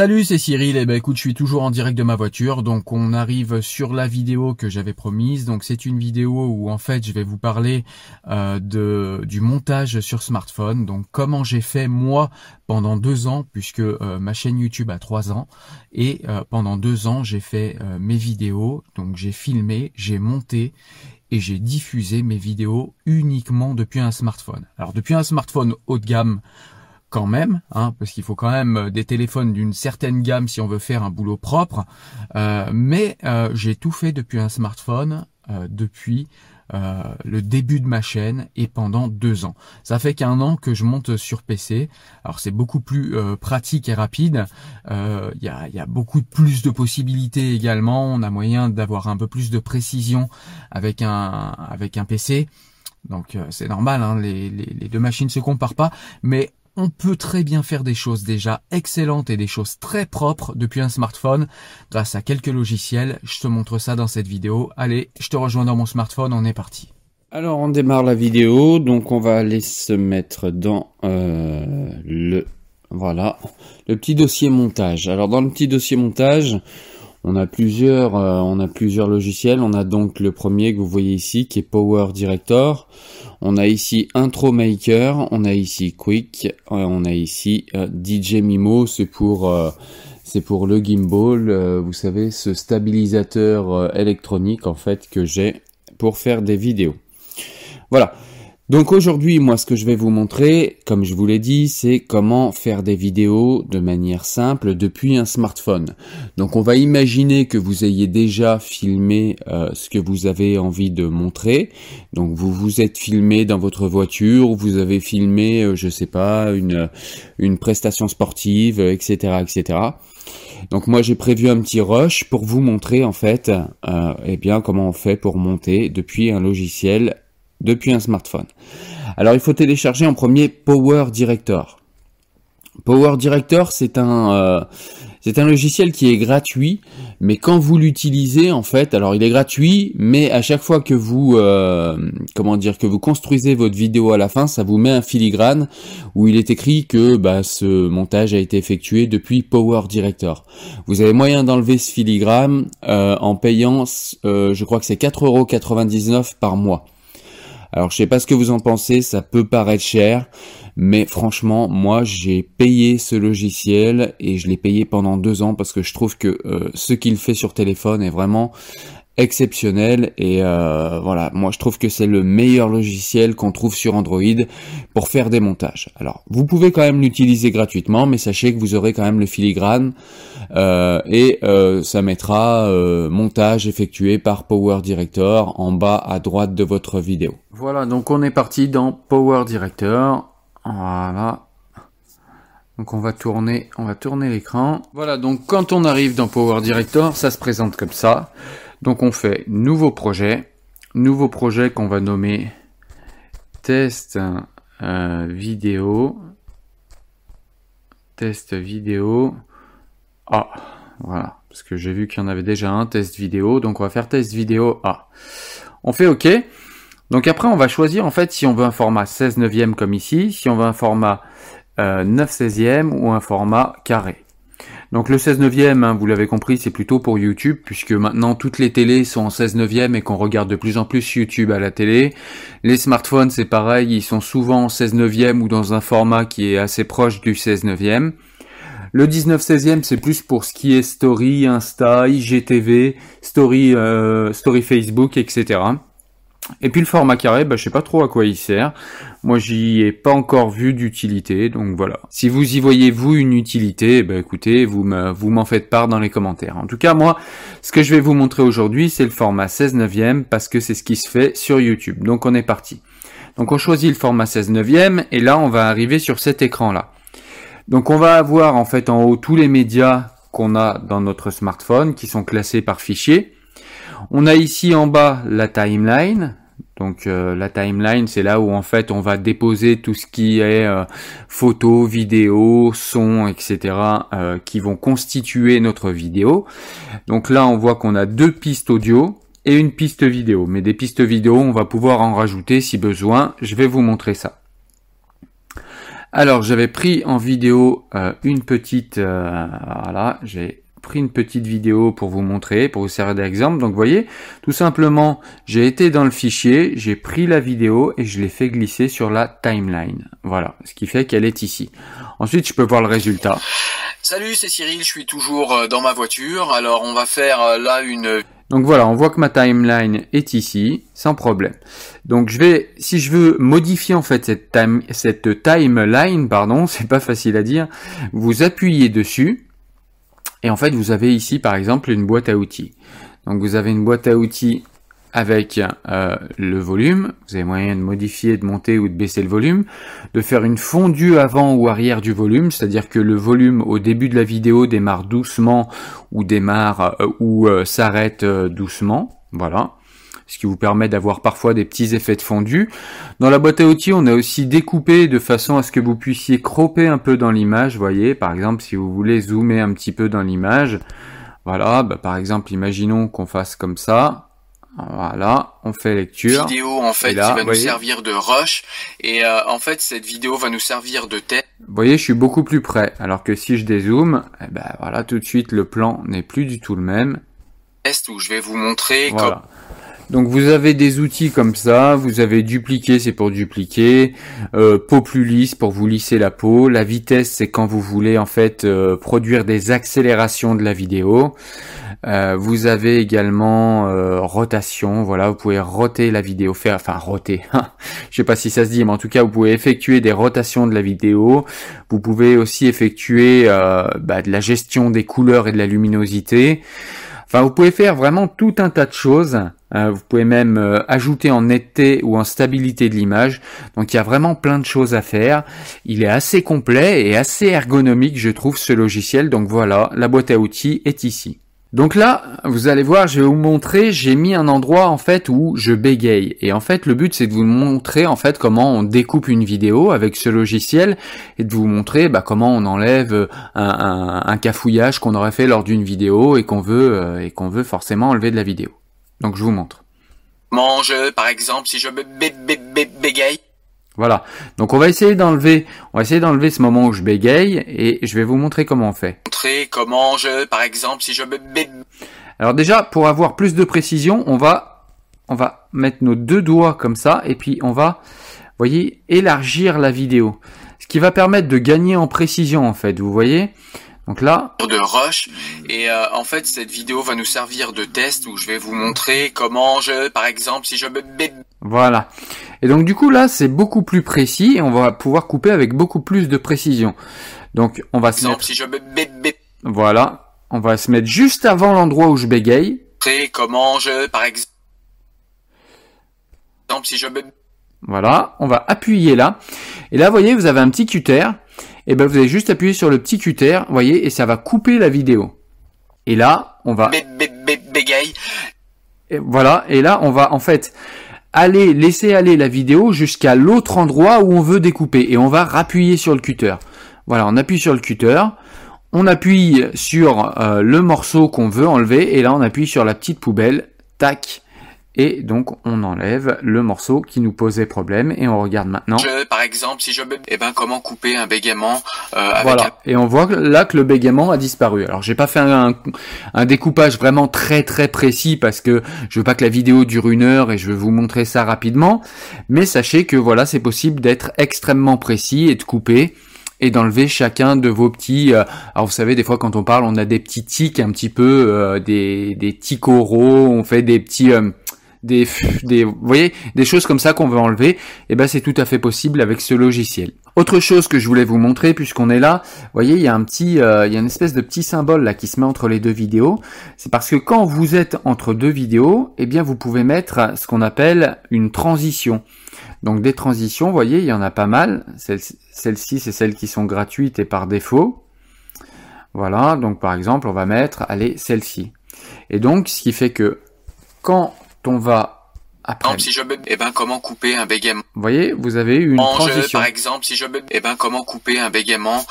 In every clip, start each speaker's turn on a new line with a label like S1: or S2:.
S1: Salut, c'est Cyril. Et eh ben écoute, je suis toujours en direct de ma voiture, donc on arrive sur la vidéo que j'avais promise. Donc c'est une vidéo où en fait je vais vous parler euh, de du montage sur smartphone. Donc comment j'ai fait moi pendant deux ans, puisque euh, ma chaîne YouTube a trois ans, et euh, pendant deux ans j'ai fait mes vidéos. Donc j'ai filmé, j'ai monté et j'ai diffusé mes vidéos uniquement depuis un smartphone. Alors depuis un smartphone haut de gamme quand même, hein, parce qu'il faut quand même euh, des téléphones d'une certaine gamme si on veut faire un boulot propre. Euh, mais euh, j'ai tout fait depuis un smartphone, depuis le début de ma chaîne et pendant deux ans. Ça fait qu'un an que je monte sur PC. Alors c'est beaucoup plus pratique et rapide. Il y a, y, a, beaucoup plus de possibilités également. On a moyen d'avoir un peu plus de précision avec un avec un PC. Donc c'est normal, hein, les, les, les, deux machines se comparent pas, mais on peut très bien faire des choses déjà excellentes et des choses très propres depuis un smartphone grâce à quelques logiciels. Je te montre ça dans cette vidéo. Allez, je te rejoins dans mon smartphone, on est parti.
S2: Alors on démarre la vidéo, donc on va aller se mettre dans euh, le voilà le petit dossier montage. Alors dans le petit dossier montage, on a plusieurs euh, on a plusieurs logiciels. On a donc le premier que vous voyez ici qui est Power Director. On a ici Intro Maker, on a ici Quick, euh, on a ici euh, DJ Mimo, c'est pour c'est pour le gimbal, vous savez, ce stabilisateur électronique en fait que j'ai pour faire des vidéos. Voilà. Donc aujourd'hui, moi, ce que je vais vous montrer, comme je vous l'ai dit, c'est comment faire des vidéos de manière simple depuis un smartphone. Donc on va imaginer que vous ayez déjà filmé euh, ce que vous avez envie de montrer. Donc vous vous êtes filmé dans votre voiture, vous avez filmé, euh, je sais pas, une une prestation sportive, etc., etc. Donc moi j'ai prévu un petit rush pour vous montrer en fait, euh, eh bien comment on fait pour monter depuis un logiciel depuis un smartphone. Alors il faut télécharger en premier Power Director. Power Director, c'est un euh, un logiciel qui est gratuit, mais quand vous l'utilisez en fait, alors il est gratuit, mais à chaque fois que vous euh, comment dire que vous construisez votre vidéo à la fin, ça vous met un filigrane où il est écrit que bah, ce montage a été effectué depuis Power Director. Vous avez moyen d'enlever ce filigrane euh, en payant, je crois que c'est 4,99€ par mois. Alors je sais pas ce que vous en pensez, ça peut paraître cher, mais franchement, moi j'ai payé ce logiciel et je l'ai payé pendant deux ans parce que je trouve que euh, ce qu'il fait sur téléphone est vraiment exceptionnel et euh, voilà. Moi je trouve que c'est le meilleur logiciel qu'on trouve sur Android pour faire des montages. Alors vous pouvez quand même l'utiliser gratuitement mais sachez que vous aurez quand même le filigrane euh, et euh, ça mettra montage effectué par Power Director en bas à droite de votre vidéo.
S1: Voilà donc on est parti dans Power Director. Voilà. Donc on va tourner, on va tourner l'écran. Voilà, donc quand on arrive dans Power Director, ça se présente comme ça. Donc on fait nouveau projet, nouveau projet qu'on va nommer test euh, vidéo, test vidéo A. Voilà, parce que j'ai vu qu'il y en avait déjà un test vidéo, donc on va faire test vidéo A. On fait OK. Donc après, on va choisir en fait si on veut un format 16 neuvième comme ici, si on veut un format 9 euh, 16e ou un format carré. Donc le 16 neuvième, hein, vous l'avez compris, c'est plutôt pour YouTube, puisque maintenant toutes les télés sont en 16 neuvième et qu'on regarde de plus en plus YouTube à la télé. Les smartphones, c'est pareil, ils sont souvent en 16 neuvième ou dans un format qui est assez proche du 16 neuvième. Le 19 16e, c'est plus pour ce qui est story, Insta, IGTV, story, euh, story Facebook, etc. Et puis le format carré, bah, je sais pas trop à quoi il sert. Moi, j'y ai pas encore vu d'utilité, donc voilà. Si vous y voyez vous une utilité, bah, écoutez, vous vous m'en faites part dans les commentaires. En tout cas, moi, ce que je vais vous montrer aujourd'hui, c'est le format 16 neuvième parce que c'est ce qui se fait sur YouTube. Donc on est parti. Donc on choisit le format 16 neuvième et là, on va arriver sur cet écran-là. Donc on va avoir en fait en haut tous les médias qu'on a dans notre smartphone qui sont classés par fichier. On a ici en bas la timeline, donc euh, la timeline, c'est là où en fait on va déposer tout ce qui est euh, photos, vidéos, sons, etc. Euh, qui vont constituer notre vidéo. Donc là on voit qu'on a deux pistes audio et une piste vidéo. Mais des pistes vidéo, on va pouvoir en rajouter si besoin. Je vais vous montrer ça. Alors j'avais pris en vidéo euh, une petite, voilà, j'ai pris une petite vidéo pour vous montrer, pour vous servir d'exemple. Donc vous voyez, tout simplement, j'ai été dans le fichier, j'ai pris la vidéo et je l'ai fait glisser sur la timeline. Voilà, ce qui fait qu'elle est ici. Ensuite, je peux voir le résultat.
S3: Salut, c'est Cyril, je suis toujours euh, dans ma voiture. Alors on va faire euh, là une
S1: donc voilà, on voit que ma timeline est ici, sans problème. Donc je vais, si je veux modifier en fait cette, time, cette timeline, pardon, c'est pas facile à dire, vous appuyez dessus, et en fait vous avez ici par exemple une boîte à outils. Donc vous avez une boîte à outils avec euh, le volume, vous avez moyen de modifier, de monter ou de baisser le volume, de faire une fondue avant ou arrière du volume, c'est-à-dire que le volume au début de la vidéo démarre doucement ou démarre euh, ou euh, s'arrête doucement, voilà. Ce qui vous permet d'avoir parfois des petits effets de fondu. Dans la boîte à outils, on a aussi découpé de façon à ce que vous puissiez cropper un peu dans l'image, voyez, par exemple si vous voulez zoomer un petit peu dans l'image, voilà, bah, par exemple imaginons qu'on fasse comme ça, voilà, on fait lecture.
S3: Vidéo en fait qui va nous servir de rush et euh, en fait cette vidéo va nous servir de test.
S1: Vous voyez, je suis beaucoup plus près. Alors que si je dézoome, eh ben voilà, tout de suite le plan n'est plus du tout le même.
S3: Test où je vais vous montrer
S1: voilà. Donc vous avez des outils comme ça, vous avez dupliquer, c'est pour dupliquer, euh, peau plus lisse pour vous lisser la peau, la vitesse c'est quand vous voulez en fait euh, produire des accélérations de la vidéo. Euh, vous avez également euh, rotation, voilà, vous pouvez roter la vidéo, faire, enfin roter, je sais pas si ça se dit, mais en tout cas vous pouvez effectuer des rotations de la vidéo. Vous pouvez aussi effectuer bah, de la gestion des couleurs et de la luminosité. Enfin, vous pouvez faire vraiment tout un tas de choses. vous pouvez même ajouter en netteté ou en stabilité de l'image. Donc il y a vraiment plein de choses à faire. Il est assez complet et assez ergonomique, je trouve, ce logiciel. Donc voilà, la boîte à outils est ici. Donc là, vous allez voir, je vais vous montrer, j'ai mis un endroit en fait où je bégaye. Et en fait, le but c'est de vous montrer en fait comment on découpe une vidéo avec ce logiciel et de vous montrer bah, comment on enlève un, cafouillage qu'on aurait fait lors d'une vidéo et qu'on veut euh, et qu'on veut forcément enlever de la vidéo. Donc je vous montre.
S3: Mange, par exemple, si je bégaye.
S1: Voilà. Donc on va essayer d'enlever, on va essayer d'enlever ce moment où je bégaye et je vais vous montrer comment on fait.
S3: Montrer comment je, par exemple, si je
S1: Alors déjà, pour avoir plus de précision, on va, on va mettre nos deux doigts comme ça et puis on va, voyez, élargir la vidéo. Ce qui va permettre de gagner en précision en fait, vous voyez. Donc là,
S3: de rush et euh, en fait cette vidéo va nous servir de test où je vais vous montrer comment je, par exemple, si je
S1: voilà. Et donc du coup là c'est beaucoup plus précis et on va pouvoir couper avec beaucoup plus de précision. Donc on va se mettre...
S3: si je
S1: voilà, on va se mettre juste avant l'endroit où je bégaye.
S3: Comment je, par exemple, si je
S1: voilà, on va appuyer là. Et là, vous voyez, vous avez un petit cutter. Et ben, vous allez juste appuyer sur le petit cutter, vous voyez, et ça va couper la vidéo. Et là, on va...
S3: Bégaye.
S1: Et voilà, et là, on va en fait aller laisser aller la vidéo jusqu'à l'autre endroit où on veut découper. Et on va rappuyer sur le cutter. Voilà, on appuie sur le cutter. On appuie sur euh, le morceau qu'on veut enlever. Et là, on appuie sur la petite poubelle. Tac et donc on enlève le morceau qui nous posait problème et on regarde maintenant.
S3: par exemple, si je eh ben comment couper un bégaiement euh,
S1: Voilà. Et on voit là que le bégaiement a disparu. Alors j'ai pas fait un, découpage vraiment très très précis parce que je veux pas que la vidéo dure une heure et je vais vous montrer ça rapidement. Mais sachez que voilà, c'est possible d'être extrêmement précis et de couper et d'enlever chacun de vos petits. Euh, alors vous savez, des fois quand on parle, on a des petits tics un petit peu, euh, des des tics oraux, on fait des petits des, voyez, des choses comme ça qu'on veut enlever, et eh ben c'est tout à fait possible avec ce logiciel. Autre chose que je voulais vous montrer puisqu'on est là, voyez, il y a un petit, euh, il y a une espèce de petit symbole là qui se met entre les deux vidéos. C'est parce que quand vous êtes entre deux vidéos, eh bien vous pouvez mettre ce qu'on appelle une transition. Donc des transitions, vous voyez, il y en a pas mal. Celles-ci, c'est celles qui sont gratuites et par défaut. Voilà, donc par exemple, on va mettre, allez, celle-ci. Et donc, ce qui fait que quand on va
S3: après. si je eh ben comment couper un bégaiement?
S1: Vous voyez, vous avez eu une transition.
S3: par exemple, si je eh ben comment couper un bégaiement?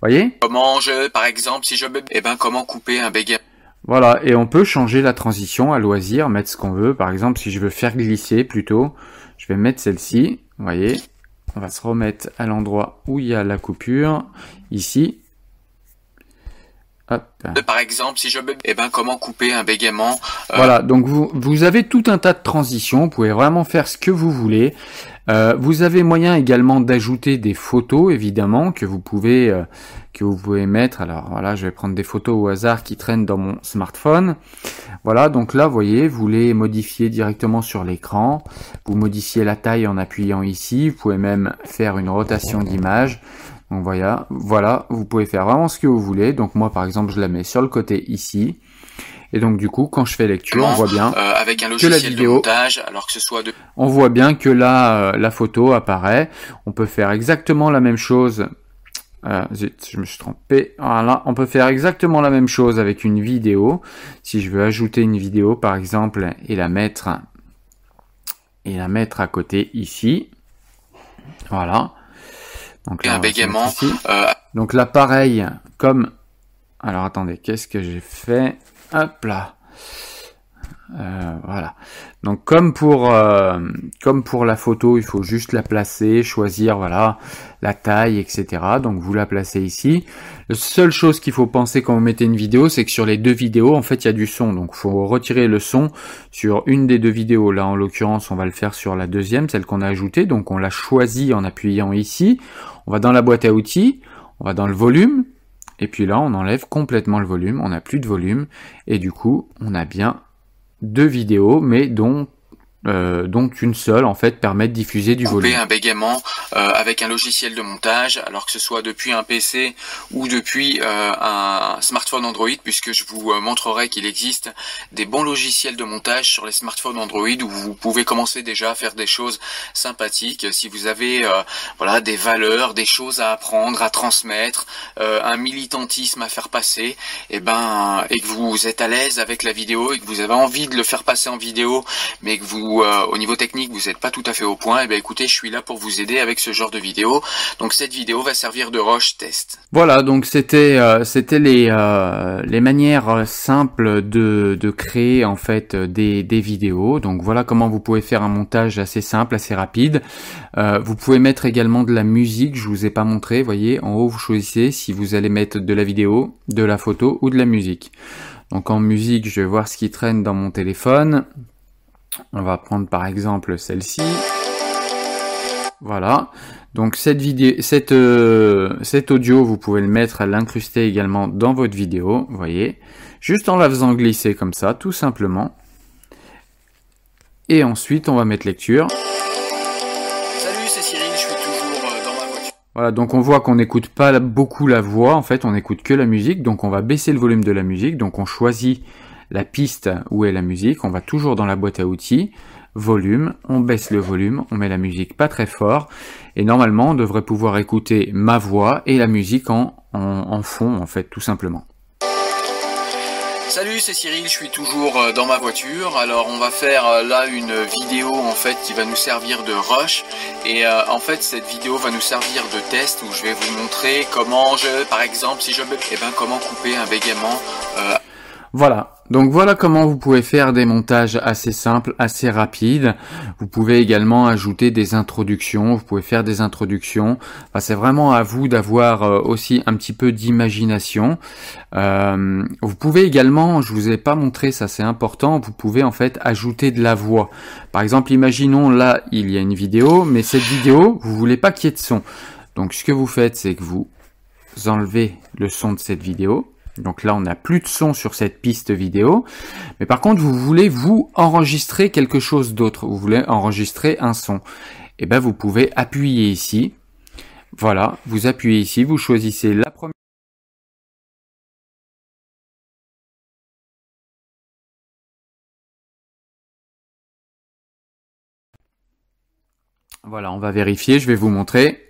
S1: Voyez?
S3: Comment je, par exemple, si je eh ben comment couper un bégaiement?
S1: Voilà, et on peut changer la transition à loisir, mettre ce qu'on veut. Par exemple, si je veux faire glisser plutôt, je vais mettre celle-ci, vous voyez. on va se remettre à l'endroit où il y a la coupure, ici.
S3: Hop. Par exemple, si je eh ben, comment couper un bégaiement
S1: euh, Voilà, donc vous, vous avez tout un tas de transitions, vous pouvez vraiment faire ce que vous voulez. Euh, vous avez moyen également d'ajouter des photos, évidemment, que vous pouvez euh, que vous pouvez mettre. Alors voilà, je vais prendre des photos au hasard qui traînent dans mon smartphone. Voilà, donc là, vous voyez, vous les modifiez directement sur l'écran. Vous modifiez la taille en appuyant ici. Vous pouvez même faire une rotation d'image. Donc voilà, voilà, vous pouvez faire vraiment ce que vous voulez. Donc moi, par exemple, je la mets sur le côté ici. Et donc du coup, quand je fais lecture, on voit bien
S3: euh, avec un logiciel que la vidéo, de montage, alors que ce soit de...
S1: on voit bien que là, euh, la photo apparaît. On peut faire exactement la même chose. Euh, je me suis trompé. Voilà, on peut faire exactement la même chose avec une vidéo. Si je veux ajouter une vidéo, par exemple, et la mettre et la mettre à côté ici. Voilà.
S3: Donc là, un bégaiement.
S1: Donc là, pareil, comme. Alors attendez, qu'est-ce que j'ai fait? Hop là. Euh, voilà. Donc comme pour euh, comme pour la photo, il faut juste la placer, choisir voilà la taille, etc. Donc vous la placez ici. La seule chose qu'il faut penser quand vous mettez une vidéo, c'est que sur les deux vidéos, en fait, il y a du son. Donc il faut retirer le son sur une des deux vidéos. Là, en l'occurrence, on va le faire sur la deuxième, celle qu'on a ajoutée. Donc on l'a choisit en appuyant ici. On va dans la boîte à outils, on va dans le volume, et puis là, on enlève complètement le volume, on n'a plus de volume, et du coup, on a bien deux vidéos, mais dont euh, dont une seule en fait permet de diffuser du volume.
S3: un bégaiement euh, avec un logiciel de montage, alors que ce soit depuis un PC ou depuis euh, un smartphone Android, puisque je vous montrerai qu'il existe des bons logiciels de montage sur les smartphones Android où vous pouvez commencer déjà à faire des choses sympathiques. Si vous avez voilà des valeurs, des choses à apprendre, à transmettre, un militantisme à faire passer, et eh ben et que vous êtes à l'aise avec la vidéo et que vous avez envie de le faire passer en vidéo, mais que vous euh, au niveau technique vous n'êtes pas tout à fait au point, et eh bien écoutez, je suis là pour vous aider avec ce genre de vidéo. Donc cette vidéo va servir de roche test.
S1: Voilà, donc c'était euh, c'était les euh, les manières simples de de créer en fait des des vidéos. Donc voilà comment vous pouvez faire un montage assez simple, assez rapide. vous pouvez mettre également de la musique, je vous ai pas montré, voyez, en haut vous choisissez si vous allez mettre de la vidéo, de la photo ou de la musique. Donc en musique, je vais voir ce qui traîne dans mon téléphone. On va prendre par exemple celle-ci. Voilà. Donc cette vidéo, cette, euh, cet audio, vous pouvez le mettre, à l'incruster également dans votre vidéo, vous voyez. Juste en la faisant glisser comme ça, tout simplement. Et ensuite, on va mettre lecture.
S3: Salut, c'est Cyril, je suis toujours euh, dans ma voiture.
S1: Voilà, donc on voit qu'on n'écoute pas beaucoup la voix, en fait, on n'écoute que la musique. Donc on va baisser le volume de la musique. Donc on choisit la piste où est la musique, on va toujours dans la boîte à outils, volume, on baisse le volume, on met la musique pas très fort, et normalement on devrait pouvoir écouter ma voix et la musique en, en, fond en fait tout simplement.
S3: Salut, c'est Cyril, je suis toujours euh, dans ma voiture. Alors on va faire euh, là une vidéo en fait qui va nous servir de rush. Et euh, en fait cette vidéo va nous servir de test où je vais vous montrer comment je par exemple si je eh ben comment couper un bégaiement
S1: voilà, donc voilà comment vous pouvez faire des montages assez simples, assez rapides. Vous pouvez également ajouter des introductions, vous pouvez faire des introductions. c'est vraiment à vous d'avoir euh, aussi un petit peu d'imagination. Euh, vous pouvez également, je vous ai pas montré, ça c'est important, vous pouvez en fait ajouter de la voix. Par exemple, imaginons là, il y a une vidéo, mais cette vidéo, vous voulez pas qu'il y ait de son. Donc ce que vous faites, c'est que vous enlevez le son de cette vidéo donc là, on n'a plus de son sur cette piste vidéo. Mais par contre, vous voulez vous enregistrer quelque chose d'autre. Vous voulez enregistrer un son. Et eh ben, vous pouvez appuyer ici. Voilà, vous appuyez ici, vous choisissez la première. Voilà, on va vérifier, je vais vous montrer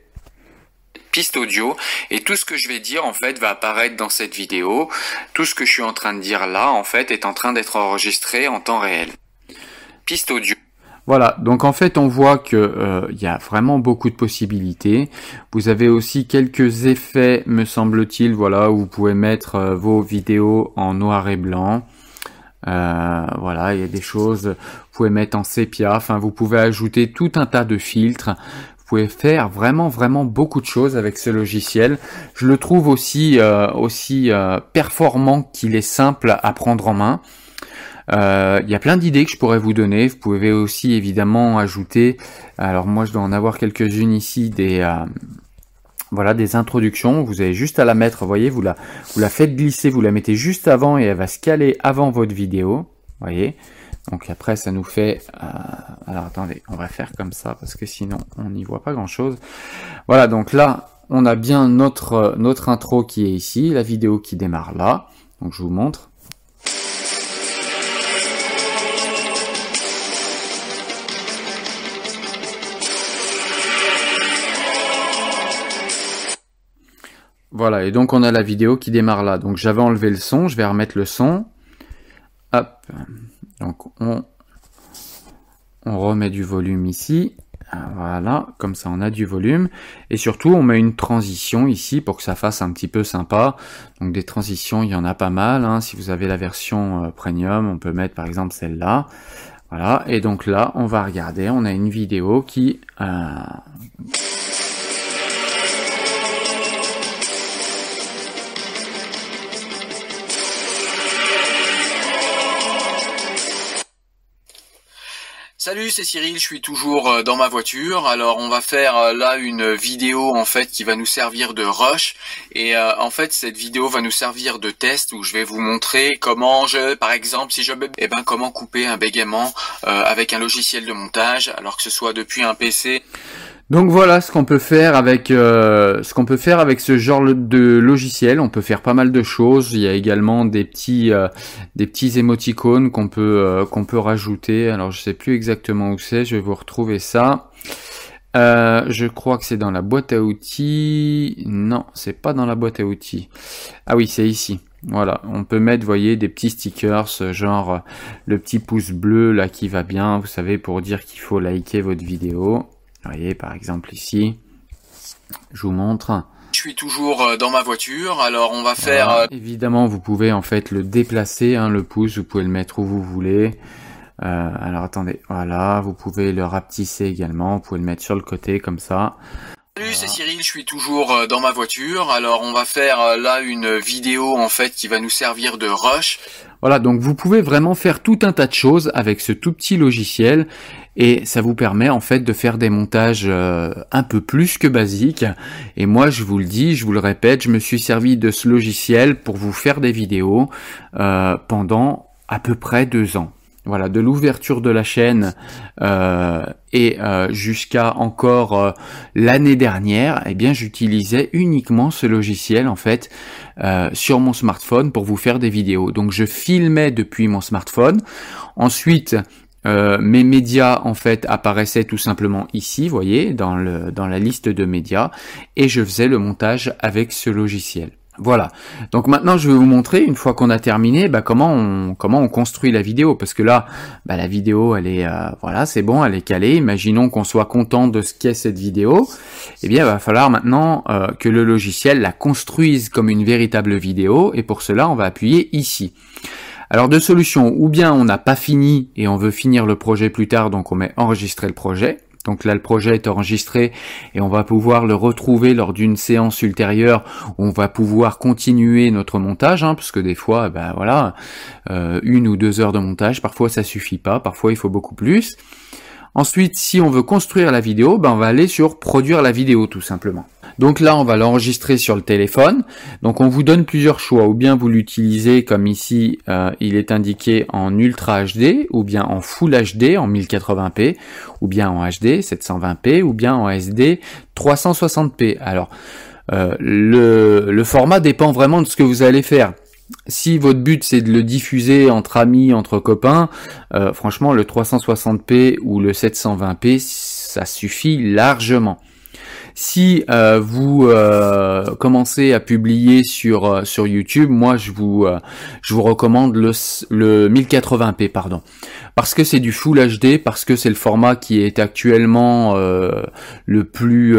S3: piste audio et tout ce que je vais dire en fait va apparaître dans cette vidéo. Tout ce que je suis en train de dire là en fait est en train d'être enregistré en temps réel. Piste audio.
S1: Voilà, donc en fait on voit que euh, il y a vraiment beaucoup de possibilités. Vous avez aussi quelques effets, me semble-t-il, voilà, où vous pouvez mettre euh, vos vidéos en noir et blanc. Euh, voilà, il y a des choses, vous pouvez mettre en sépia, enfin vous pouvez ajouter tout un tas de filtres pouvez faire vraiment vraiment beaucoup de choses avec ce logiciel. Je le trouve aussi euh, aussi euh, performant qu'il est simple à prendre en main. Euh, il y a plein d'idées que je pourrais vous donner. Vous pouvez aussi évidemment ajouter. Alors moi je dois en avoir quelques-unes ici des voilà des introductions. Vous avez juste à la mettre. Vous voyez, vous la vous la faites glisser, vous la mettez juste avant et elle va se caler avant votre vidéo. Voyez. Donc après, ça nous fait... Euh, alors attendez, on va faire comme ça parce que sinon, on n'y voit pas grand-chose. Voilà, donc là, on a bien notre, notre intro qui est ici, la vidéo qui démarre là. Donc je vous montre. Voilà, et donc on a la vidéo qui démarre là. Donc j'avais enlevé le son, je vais remettre le son. Hop, donc on, remet du volume ici. Voilà, comme ça on a du volume. Et surtout on met une transition ici pour que ça fasse un petit peu sympa. Donc des transitions, il y en a pas mal. Hein. Si vous avez la version euh, premium, on peut mettre par exemple celle-là. Voilà, et donc là on va regarder, on a une vidéo qui... Euh,
S3: Salut, c'est Cyril, je suis toujours euh, dans ma voiture. Alors on va faire euh, là une vidéo en fait qui va nous servir de rush et euh, en fait cette vidéo va nous servir de test où je vais vous montrer comment je par exemple si je eh ben comment couper un bégaiement avec un logiciel de montage alors que ce soit depuis un PC
S1: donc voilà ce qu'on peut faire avec euh, ce qu'on peut faire avec ce genre de logiciel. On peut faire pas mal de choses. Il y a également des petits euh, des petits émoticônes qu'on peut euh, qu'on peut rajouter. Alors je sais plus exactement où c'est. Je vais vous retrouver ça. je crois que c'est dans la boîte à outils. Non, c'est pas dans la boîte à outils. Ah oui, c'est ici. Voilà, on peut mettre, voyez, des petits stickers, genre le petit pouce bleu là qui va bien, vous savez, pour dire qu'il faut liker votre vidéo. Vous voyez, par exemple ici, je vous montre.
S3: Je suis toujours euh, dans ma voiture, alors on va faire... Euh,
S1: Évidemment, vous pouvez en fait le déplacer, hein, le pouce, vous pouvez le mettre où vous voulez. Euh, alors attendez, voilà, vous pouvez le rapetisser également, vous pouvez le mettre sur le côté comme ça.
S3: Salut, c'est Cyril, je suis toujours dans ma voiture. Alors on va faire là une vidéo en fait qui va nous servir de rush.
S1: Voilà, donc vous pouvez vraiment faire tout un tas de choses avec ce tout petit logiciel et ça vous permet en fait de faire des montages euh, un peu plus que basiques. Et moi, je vous le dis, je vous le répète, je me suis servi de ce logiciel pour vous faire des vidéos euh, pendant à peu près deux ans. Voilà, de l'ouverture de la chaîne euh, et jusqu'à encore l'année dernière, eh bien, j'utilisais uniquement ce logiciel en fait sur mon smartphone pour vous faire des vidéos. Donc, je filmais depuis mon smartphone. Ensuite, euh, mes médias en fait apparaissaient tout simplement ici, voyez, dans, le, dans la liste de médias, et je faisais le montage avec ce logiciel. Voilà. Donc maintenant, je vais vous montrer une fois qu'on a terminé, bah, comment on comment on construit la vidéo, parce que là, bah, la vidéo, elle est euh, voilà, c'est bon, elle est calée. Imaginons qu'on soit content de ce qu'est cette vidéo. Eh bien, il va falloir maintenant euh, que le logiciel la construise comme une véritable vidéo, et pour cela, on va appuyer ici. Alors deux solutions, ou bien on n'a pas fini et on veut finir le projet plus tard, donc on met enregistrer le projet. Donc là, le projet est enregistré et on va pouvoir le retrouver lors d'une séance ultérieure où on va pouvoir continuer notre montage, hein, parce que des fois, ben voilà, euh, une ou deux heures de montage, parfois ça suffit pas, parfois il faut beaucoup plus. Ensuite, si on veut construire la vidéo, ben on va aller sur produire la vidéo tout simplement. Donc là, on va l'enregistrer sur le téléphone. Donc on vous donne plusieurs choix. Ou bien vous l'utilisez comme ici, euh, il est indiqué en Ultra HD, ou bien en Full HD en 1080p, ou bien en HD 720p, ou bien en SD 360p. Alors euh, le, le format dépend vraiment de ce que vous allez faire si votre but c'est de le diffuser entre amis, entre copains, euh, franchement le 360p ou le 720p ça suffit largement. Si euh, vous euh, commencez à publier sur euh, sur YouTube, moi je vous je vous recommande le le 1080p pardon, parce que c'est du Full HD, parce que c'est le format qui est actuellement le plus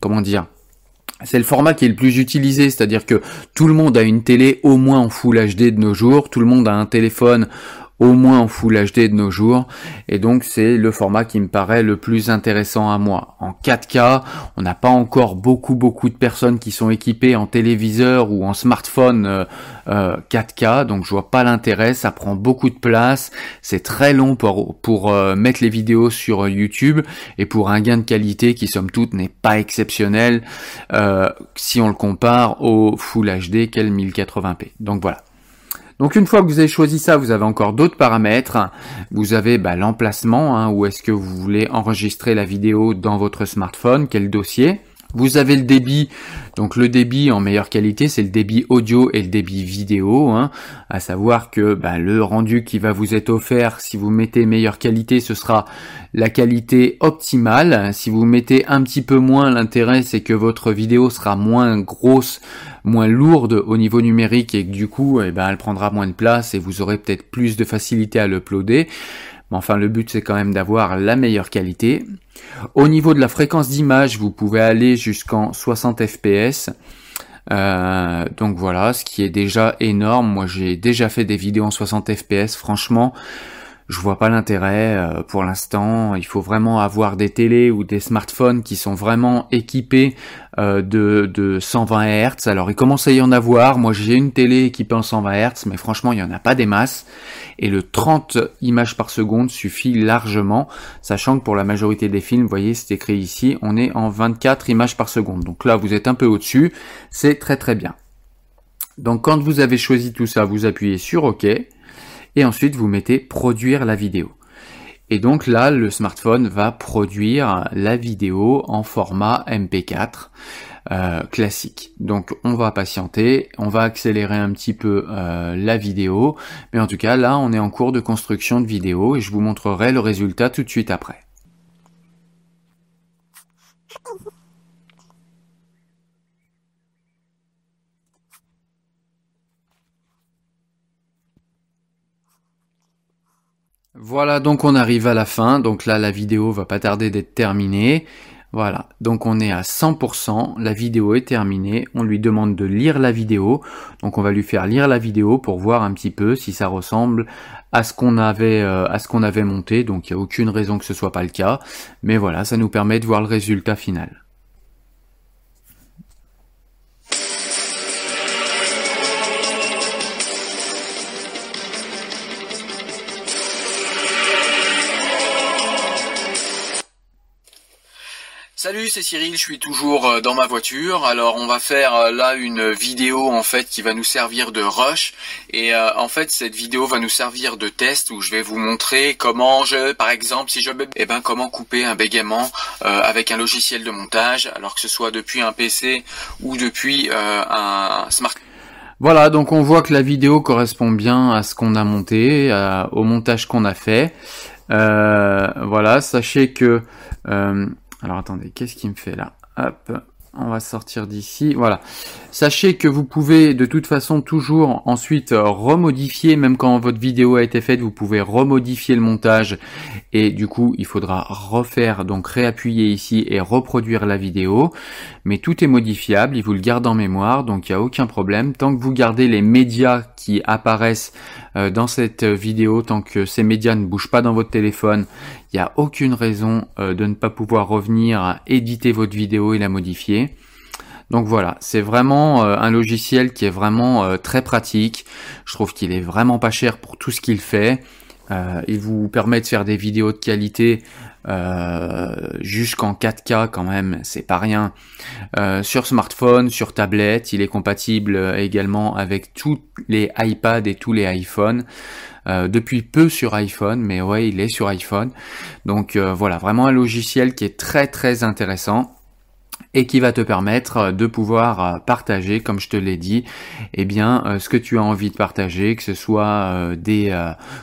S1: comment dire c'est le format qui est le plus utilisé, c'est-à-dire que tout le monde a une télé au moins en Full HD de nos jours, tout le monde a un téléphone au moins en Full HD de nos jours. Et donc c'est le format qui me paraît le plus intéressant à moi. En 4K, on n'a pas encore beaucoup beaucoup de personnes qui sont équipées en téléviseur ou en smartphone 4K, euh, donc je vois pas l'intérêt. Ça prend beaucoup de place, c'est très long pour pour mettre les vidéos sur YouTube et pour un gain de qualité qui somme toute n'est pas exceptionnel si on le compare au Full HD qu'est 1080p. Donc voilà. Donc une fois que vous avez choisi ça, vous avez encore d'autres paramètres. Vous avez bah, l'emplacement, hein, où est-ce que vous voulez enregistrer la vidéo dans votre smartphone, quel dossier. Vous avez le débit, donc le débit en meilleure qualité, c'est le débit audio et le débit vidéo, hein. à savoir que bah, le rendu qui va vous être offert, si vous mettez meilleure qualité, ce sera la qualité optimale. Si vous mettez un petit peu moins, l'intérêt c'est que votre vidéo sera moins grosse, moins lourde au niveau numérique et que du coup, eh ben, elle prendra moins de place et vous aurez peut-être plus de facilité à l'uploader. Mais enfin, le but c'est quand même d'avoir la meilleure qualité. Au niveau de la fréquence d'image, vous pouvez aller jusqu'en 60 fps. Euh, donc voilà, ce qui est déjà énorme. Moi, j'ai déjà fait des vidéos en 60 fps. Franchement, je vois pas l'intérêt euh, pour l'instant. Il faut vraiment avoir des télés ou des smartphones qui sont vraiment équipés euh, de, de 120 Hz. Alors il commence à y en avoir. Moi j'ai une télé équipée en 120 Hz, mais franchement il y en a pas des masses. Et le 30 images par seconde suffit largement, sachant que pour la majorité des films, vous voyez c'est écrit ici, on est en 24 images par seconde. Donc là vous êtes un peu au-dessus, c'est très très bien. Donc quand vous avez choisi tout ça, vous appuyez sur OK et ensuite vous mettez produire la vidéo. Et donc là, le smartphone va produire la vidéo en format MP4 euh, classique. Donc on va patienter, on va accélérer un petit peu euh, la vidéo, mais en tout cas là, on est en cours de construction de vidéo et je vous montrerai le résultat tout de suite après. Voilà, donc on arrive à la fin. Donc là, la vidéo va pas tarder d'être terminée. Voilà, donc on est à 100%, la vidéo est terminée, on lui demande de lire la vidéo, donc on va lui faire lire la vidéo pour voir un petit peu si ça ressemble à ce qu'on avait euh, à ce qu'on avait monté, donc il n'y a aucune raison que ce soit pas le cas, mais voilà, ça nous permet de voir le résultat final.
S3: C'est Cyril, je suis toujours euh, dans ma voiture. Alors on va faire euh, là une vidéo en fait qui va nous servir de rush et euh, en fait cette vidéo va nous servir de test où je vais vous montrer comment je par exemple si je eh ben comment couper un bégaiement avec un logiciel de montage alors que ce soit depuis un PC ou depuis un smart
S1: voilà, donc on voit que la vidéo correspond bien à ce qu'on a monté, au montage qu'on a fait. voilà, sachez que alors attendez, qu'est-ce qui me fait là? Hop, on va sortir d'ici. Voilà. Sachez que vous pouvez de toute façon toujours ensuite remodifier, même quand votre vidéo a été faite, vous pouvez remodifier le montage et du coup il faudra refaire, donc réappuyer ici et reproduire la vidéo. Mais tout est modifiable, il vous le garde en mémoire, donc il n'y a aucun problème. Tant que vous gardez les médias qui apparaissent euh, dans cette vidéo, tant que ces médias ne bougent pas dans votre téléphone, il n'y a aucune raison euh, de ne pas pouvoir revenir éditer votre vidéo et la modifier. Donc voilà, c'est vraiment euh, un logiciel qui est vraiment euh, très pratique. Je trouve qu'il est vraiment pas cher pour tout ce qu'il fait. il vous permet de faire des vidéos de qualité jusqu'en 4K quand même, c'est pas rien. sur smartphone, sur tablette, il est compatible également avec tous les iPads et tous les iPhones. Depuis peu sur iPhone, mais ouais, il est sur iPhone. Donc voilà, vraiment un logiciel qui est très très intéressant et qui va te permettre euh, de pouvoir euh, partager, comme je te l'ai dit, eh bien euh, ce que tu as envie de partager, que ce soit des,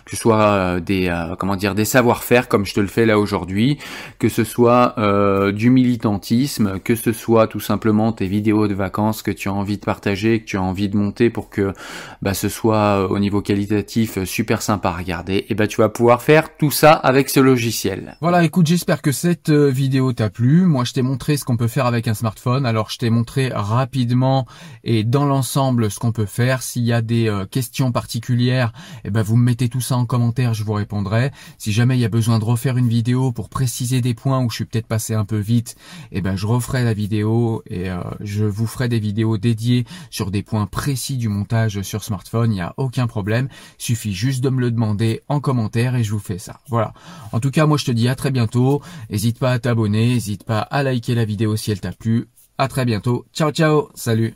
S1: que ce des, comment dire, des savoir-faire comme je te le fais là aujourd'hui, que ce soit du militantisme, que ce soit tout simplement tes vidéos de vacances que tu as envie de partager, que tu as envie de monter pour que bah, ce soit au niveau qualitatif super sympa à regarder, et eh ben tu vas pouvoir faire tout ça avec ce logiciel.
S2: Voilà, écoute, j'espère que cette vidéo t'a plu. Moi, je t'ai montré ce qu'on peut faire
S1: avec un smartphone. Alors je t'ai montré rapidement et dans l'ensemble ce qu'on peut faire. S'il y a des euh, questions particulières, eh ben vous me mettez tout ça en commentaire, je vous répondrai. Si jamais il y a besoin de refaire une vidéo pour préciser des points où je suis peut-être passé un peu vite, eh ben je referai la vidéo et euh, je vous ferai des vidéos dédiées sur des points précis du montage sur smartphone. Il n'y a aucun problème. Il suffit juste de me le demander en commentaire et je vous fais ça. Voilà. En tout cas, moi je te dis à très bientôt. N'hésite pas à t'abonner, n'hésite pas à liker la vidéo si elle t'a plu. À très bientôt. Ciao, ciao. Salut.